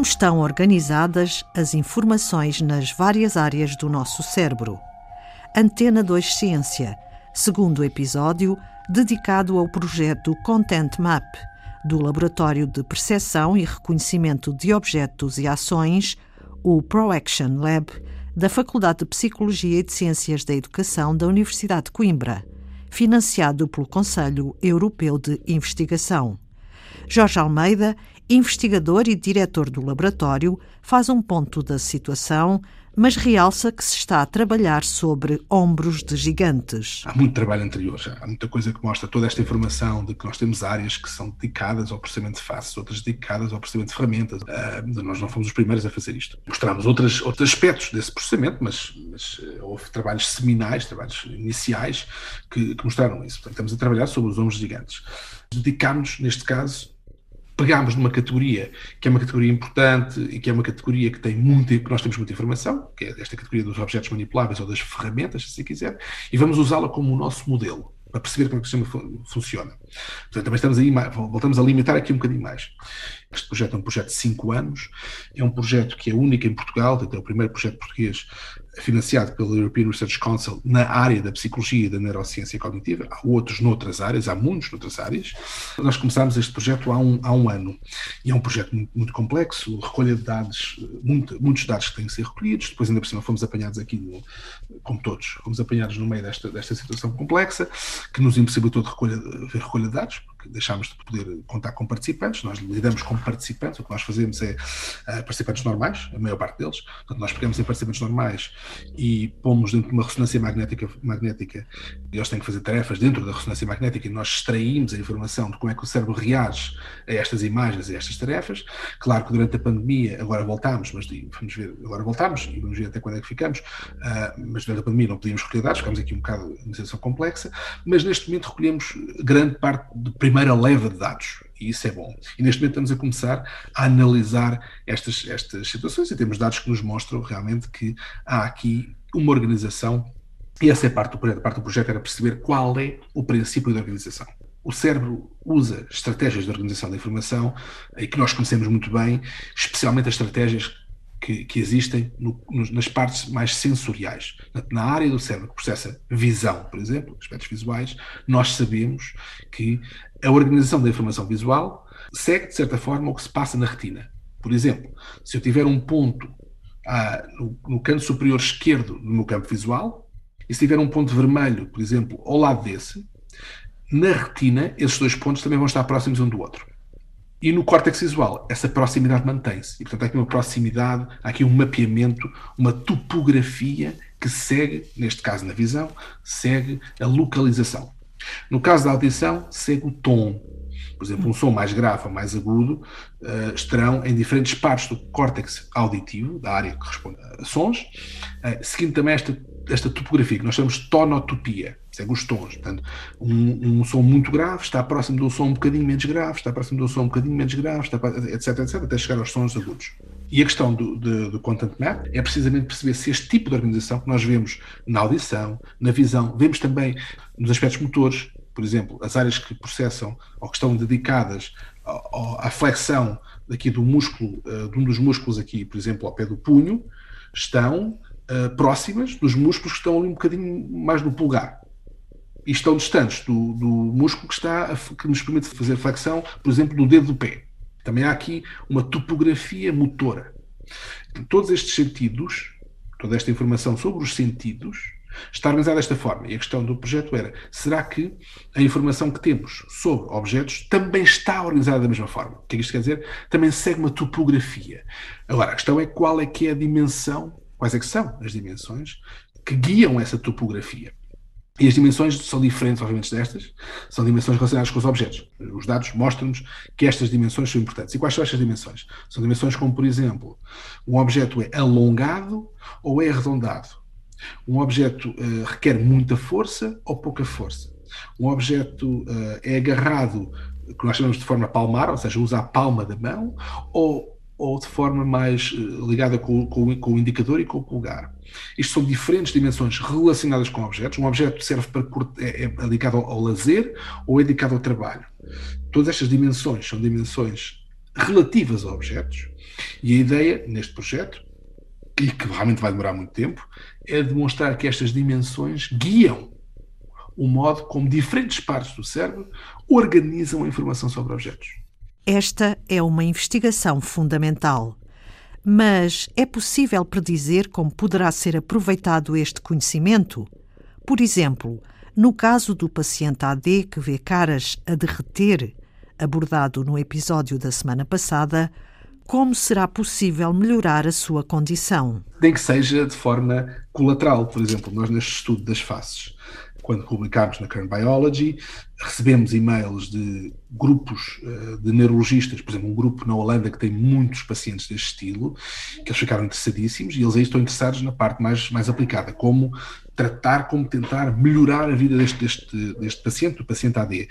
como estão organizadas as informações nas várias áreas do nosso cérebro. Antena 2 Ciência, segundo episódio dedicado ao projeto Content Map, do Laboratório de Percepção e Reconhecimento de Objetos e Ações, o ProAction Lab, da Faculdade de Psicologia e de Ciências da Educação da Universidade de Coimbra, financiado pelo Conselho Europeu de Investigação. Jorge Almeida, investigador e diretor do laboratório, faz um ponto da situação, mas realça que se está a trabalhar sobre ombros de gigantes. Há muito trabalho anterior já, há muita coisa que mostra toda esta informação de que nós temos áreas que são dedicadas ao processamento de faces, outras dedicadas ao processamento de ferramentas. Uh, nós não fomos os primeiros a fazer isto. Mostramos outras, outros aspectos desse processamento, mas, mas uh, houve trabalhos seminais, trabalhos iniciais que, que mostraram isso. Portanto, estamos a trabalhar sobre os ombros gigantes. Dedicámos, neste caso, pegámos numa categoria que é uma categoria importante e que é uma categoria que tem muito, que nós temos muita informação, que é esta categoria dos objetos manipuláveis ou das ferramentas, se quiser, e vamos usá-la como o nosso modelo para perceber como é que o sistema funciona. Portanto, também estamos aí, voltamos a limitar aqui um bocadinho mais. Este projeto é um projeto de 5 anos, é um projeto que é único em Portugal, é o primeiro projeto português financiado pelo European Research Council na área da psicologia e da neurociência cognitiva. Há outros noutras áreas, há muitos noutras áreas. Nós começámos este projeto há um, há um ano e é um projeto muito, muito complexo, recolha de dados, muito, muitos dados que têm que ser recolhidos. Depois, ainda por cima, fomos apanhados aqui, no, como todos, fomos apanhados no meio desta, desta situação complexa que nos impossibilitou de recolha, de recolha de dados, porque deixámos de poder contar com participantes. Nós lidamos com participantes, o que nós fazemos é uh, participantes normais, a maior parte deles. Portanto, nós pegamos em participantes normais e pomos dentro de uma ressonância magnética, magnética e eles têm que fazer tarefas dentro da ressonância magnética e nós extraímos a informação de como é que o cérebro reage a estas imagens e a estas tarefas. Claro que durante a pandemia, agora voltámos, mas vamos ver, agora voltámos e vamos ver até quando é que ficamos, uh, mas durante a pandemia não podíamos recolher dados, ficamos aqui um bocado em situação complexa, mas neste momento recolhemos grande parte de primeira leva de dados e isso é bom. E neste momento estamos a começar a analisar estas, estas situações e temos dados que nos mostram realmente que há aqui uma organização, e essa é parte do projeto. Parte do projeto era perceber qual é o princípio da organização. O cérebro usa estratégias de organização da informação e que nós conhecemos muito bem, especialmente as estratégias que, que existem no, nas partes mais sensoriais. Na área do cérebro que processa visão, por exemplo, aspectos visuais, nós sabemos que a organização da informação visual segue, de certa forma, o que se passa na retina. Por exemplo, se eu tiver um ponto ah, no, no canto superior esquerdo do meu campo visual, e se tiver um ponto vermelho, por exemplo, ao lado desse, na retina, esses dois pontos também vão estar próximos um do outro. E no córtex visual, essa proximidade mantém-se. E, portanto, há aqui uma proximidade, há aqui um mapeamento, uma topografia que segue, neste caso na visão, segue a localização. No caso da audição, segue o tom. Por exemplo, um som mais grave ou mais agudo uh, estarão em diferentes partes do córtex auditivo, da área que responde a sons, uh, seguindo também esta esta topografia, que nós chamamos de tonotopia, segue os tons. Portanto, um, um, som muito grave está próximo de um som um bocadinho menos grave, está próximo de um som um bocadinho menos grave, está, etc, etc, até chegar aos sons agudos. E a questão do, do, do, Content Map é precisamente perceber se este tipo de organização que nós vemos na audição, na visão, vemos também nos aspectos motores, por exemplo, as áreas que processam ou que estão dedicadas à flexão aqui do músculo, eh, de um dos músculos aqui, por exemplo, ao pé do punho, estão uh, próximas dos músculos que estão ali um bocadinho mais no pulgar. E estão distantes do, do músculo que, está a, que nos permite fazer flexão, por exemplo, do dedo do pé. Também há aqui uma topografia motora. Todos estes sentidos, toda esta informação sobre os sentidos, está organizada desta forma. E a questão do projeto era: será que a informação que temos sobre objetos também está organizada da mesma forma? O que é que isto quer dizer? Também segue uma topografia. Agora, a questão é qual é que é a dimensão quais é que são as dimensões que guiam essa topografia. E as dimensões são diferentes, obviamente, destas, são dimensões relacionadas com os objetos. Os dados mostram-nos que estas dimensões são importantes. E quais são estas dimensões? São dimensões como, por exemplo, um objeto é alongado ou é arredondado. Um objeto uh, requer muita força ou pouca força. Um objeto uh, é agarrado, que nós chamamos de forma palmar, ou seja, usa a palma da mão, ou ou de forma mais uh, ligada com, com, com, o indicador e com o polegar. Isto são diferentes dimensões relacionadas com objetos. Um objeto serve para é, é ligado ao, ao lazer ou é dedicado ao trabalho. Todas estas dimensões são dimensões relativas a objetos. E a ideia neste projeto, e que realmente vai demorar muito tempo, é demonstrar que estas dimensões guiam o modo como diferentes partes do cérebro organizam a informação sobre objetos. Esta é uma investigação fundamental. Mas é possível predizer como poderá ser aproveitado este conhecimento? Por exemplo, no caso do paciente AD que vê caras a derreter, abordado no episódio da semana passada, como será possível melhorar a sua condição? Nem que seja de forma colateral. Por exemplo, nós neste estudo das faces, quando publicámos na Current Biology, recebemos e-mails de grupos uh, de neurologistas, por exemplo, um grupo na Holanda que tem muitos pacientes deste estilo, que eles ficaram interessadíssimos e eles aí estão interessados na parte mais, mais aplicada, como tratar, como tentar melhorar a vida deste, deste, deste paciente, do paciente AD.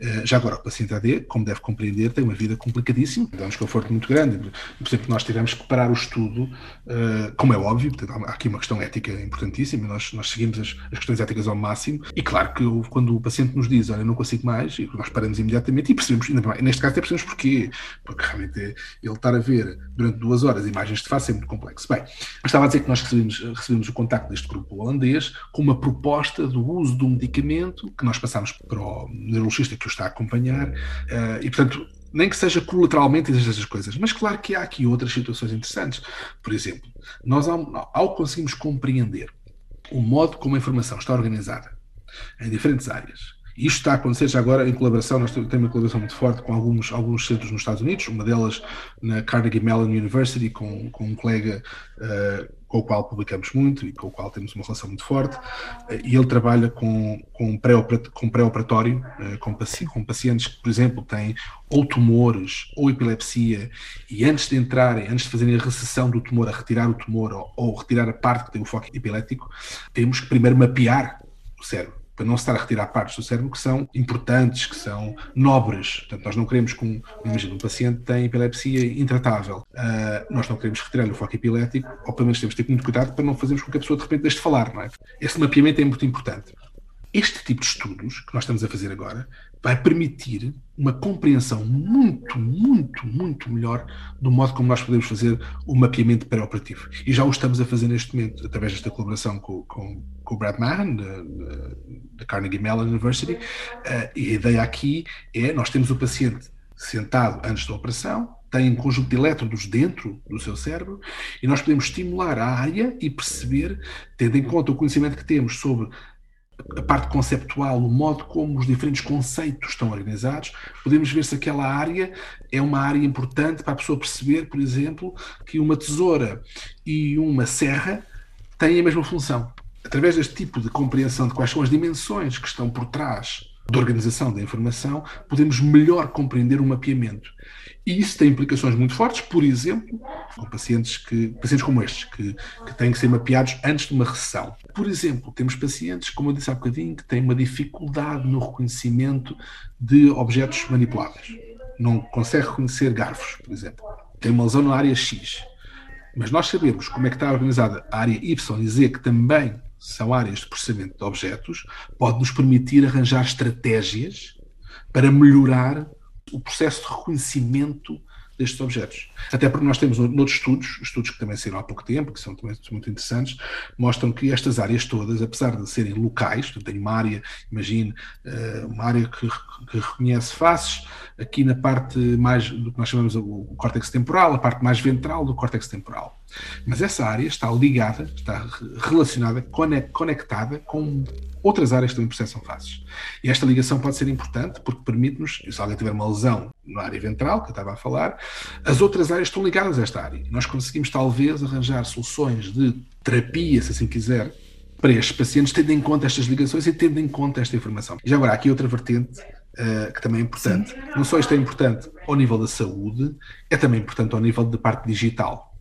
Eh, já agora, o paciente AD, como deve compreender, tem uma vida complicadíssima, dá um desconforto muito grande. Por exemplo, nós tivemos que parar o estudo, uh, como é óbvio, portanto, há aqui uma questão ética importantíssima, nós, nós seguimos as, as, questões éticas ao máximo, e claro que quando o paciente nos diz, olha, não consigo mais, nós paramos imediatamente e percebemos, neste caso até percebemos porquê, porque realmente ele estar a ver durante duas horas imagens de face é muito complexo. Bem, estava a dizer que nós recebemos, recebemos o contacto deste grupo holandês, com uma proposta do uso do medicamento que nós passamos para o neurologista que o está a acompanhar uh, e, portanto, nem que seja colateralmente essas coisas, mas claro que há aqui outras situações interessantes. Por exemplo, nós ao, ao compreender o modo como a informação está organizada em diferentes áreas, isto está a acontecer já agora em colaboração, nós temos uma colaboração muito forte com alguns, alguns centros nos Estados Unidos, uma delas na Carnegie Mellon University, com, com um colega uh, com o qual publicamos muito e com o qual temos uma relação muito forte, uh, e ele trabalha com, com pré-operatório, uh, com, paci com pacientes que, por exemplo, têm ou tumores ou epilepsia, e antes de entrarem, antes de fazerem a recessão do tumor, a retirar o tumor ou, ou retirar a parte que tem o foco epilético, temos que primeiro mapear o cérebro para não estar a retirar partes do cérebro que são importantes, que são nobres. Portanto, nós não queremos que um, um paciente tem epilepsia intratável, uh, nós não queremos retirar-lhe o foco epilético, ou pelo menos temos de ter muito cuidado para não fazermos com que a pessoa de repente deixe de falar, não é? Esse mapeamento é muito importante. Este tipo de estudos que nós estamos a fazer agora vai permitir uma compreensão muito, muito, muito melhor do modo como nós podemos fazer o mapeamento pré-operativo. E já o estamos a fazer neste momento, através desta colaboração com, com, com o Brad Mahan, da Carnegie Mellon University. Uh, e a ideia aqui é: nós temos o paciente sentado antes da operação, tem um conjunto de elétrodos dentro do seu cérebro e nós podemos estimular a área e perceber, tendo em conta o conhecimento que temos sobre a parte conceptual, o modo como os diferentes conceitos estão organizados, podemos ver se aquela área é uma área importante para a pessoa perceber, por exemplo, que uma tesoura e uma serra têm a mesma função. Através deste tipo de compreensão de quais são as dimensões que estão por trás da organização da informação, podemos melhor compreender o mapeamento. E isso tem implicações muito fortes, por exemplo, com pacientes, que, pacientes como estes, que, que têm que ser mapeados antes de uma recessão. Por exemplo, temos pacientes, como eu disse há bocadinho, que têm uma dificuldade no reconhecimento de objetos manipuláveis. Não consegue reconhecer garfos, por exemplo. Tem uma lesão na área X. Mas nós sabemos como é que está organizada a área Y e Z, que também são áreas de processamento de objetos, pode nos permitir arranjar estratégias para melhorar o processo de reconhecimento destes objetos. Até porque nós temos noutros estudos, estudos que também saíram há pouco tempo, que são também muito interessantes, mostram que estas áreas todas, apesar de serem locais, tem uma área, imagine, eh, uma área que, que reconhece faces, aqui na parte mais do que nós chamamos o córtex temporal, a parte mais ventral do córtex temporal. Mas essa área está ligada, está relacionada, conectada com outras áreas que também processam faces. E esta ligação pode ser importante porque permite-nos, se alguém tiver uma lesão na área ventral, que eu estava a falar, as outras áreas estão ligadas a esta área. Nós conseguimos talvez arranjar soluções de terapia, se assim quiser, para estes pacientes, tendo em conta estas ligações e tendo em conta esta informação. E já agora, há aqui outra vertente uh, que também é importante. Sim. Não só isto é importante ao nível da saúde, é também importante ao nível da parte digital.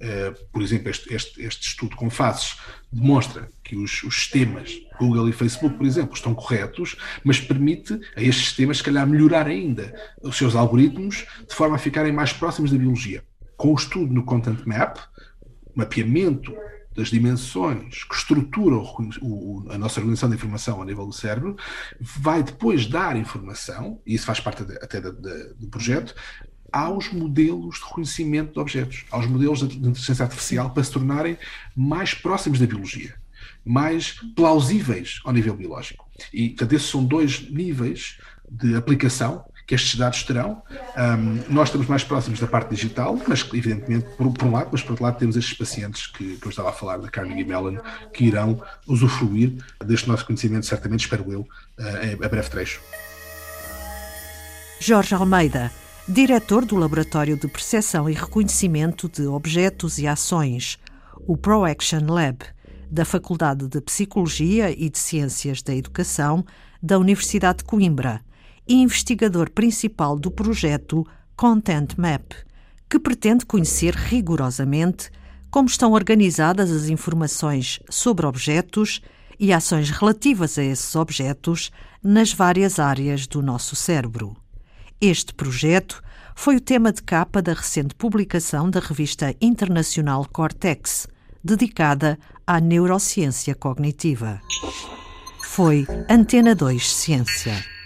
Uh, por exemplo, este, este, este, estudo com faces demonstra que os, os, sistemas Google e Facebook, por exemplo, estão corretos, mas permite a estes sistemas, se calhar, melhorar ainda os seus algoritmos de forma a ficarem mais próximos da biologia. Com o estudo no Content Map, mapeamento das dimensões que estruturam a nossa organização de informação a nível do cérebro, vai depois dar informação, e isso faz parte até do projeto, aos modelos de reconhecimento de objetos, aos modelos de inteligência artificial para se tornarem mais próximos da biologia, mais plausíveis ao nível biológico. E, portanto, esses são dois níveis de aplicação que estes dados terão. Um, nós estamos mais próximos da parte digital, mas evidentemente, por, por, um lado, mas por outro lado temos estes pacientes que, que eu estava a falar da Carnegie Mellon, que irão usufruir deste nosso conhecimento, certamente, espero eu, uh, a breve trecho. Jorge Almeida, diretor do Laboratório de Percepção e Reconhecimento de Objetos e Ações, o ProAction Lab, da Faculdade de Psicologia e de Ciências da Educação da Universidade de Coimbra e investigador principal do projeto Content Map, que pretende conhecer rigorosamente como estão organizadas as informações sobre objetos e ações relativas a esses objetos nas várias áreas do nosso cérebro. Este projeto foi o tema de capa da recente publicação da revista internacional Cortex, dedicada à neurociência cognitiva. Foi Antena 2 Ciência.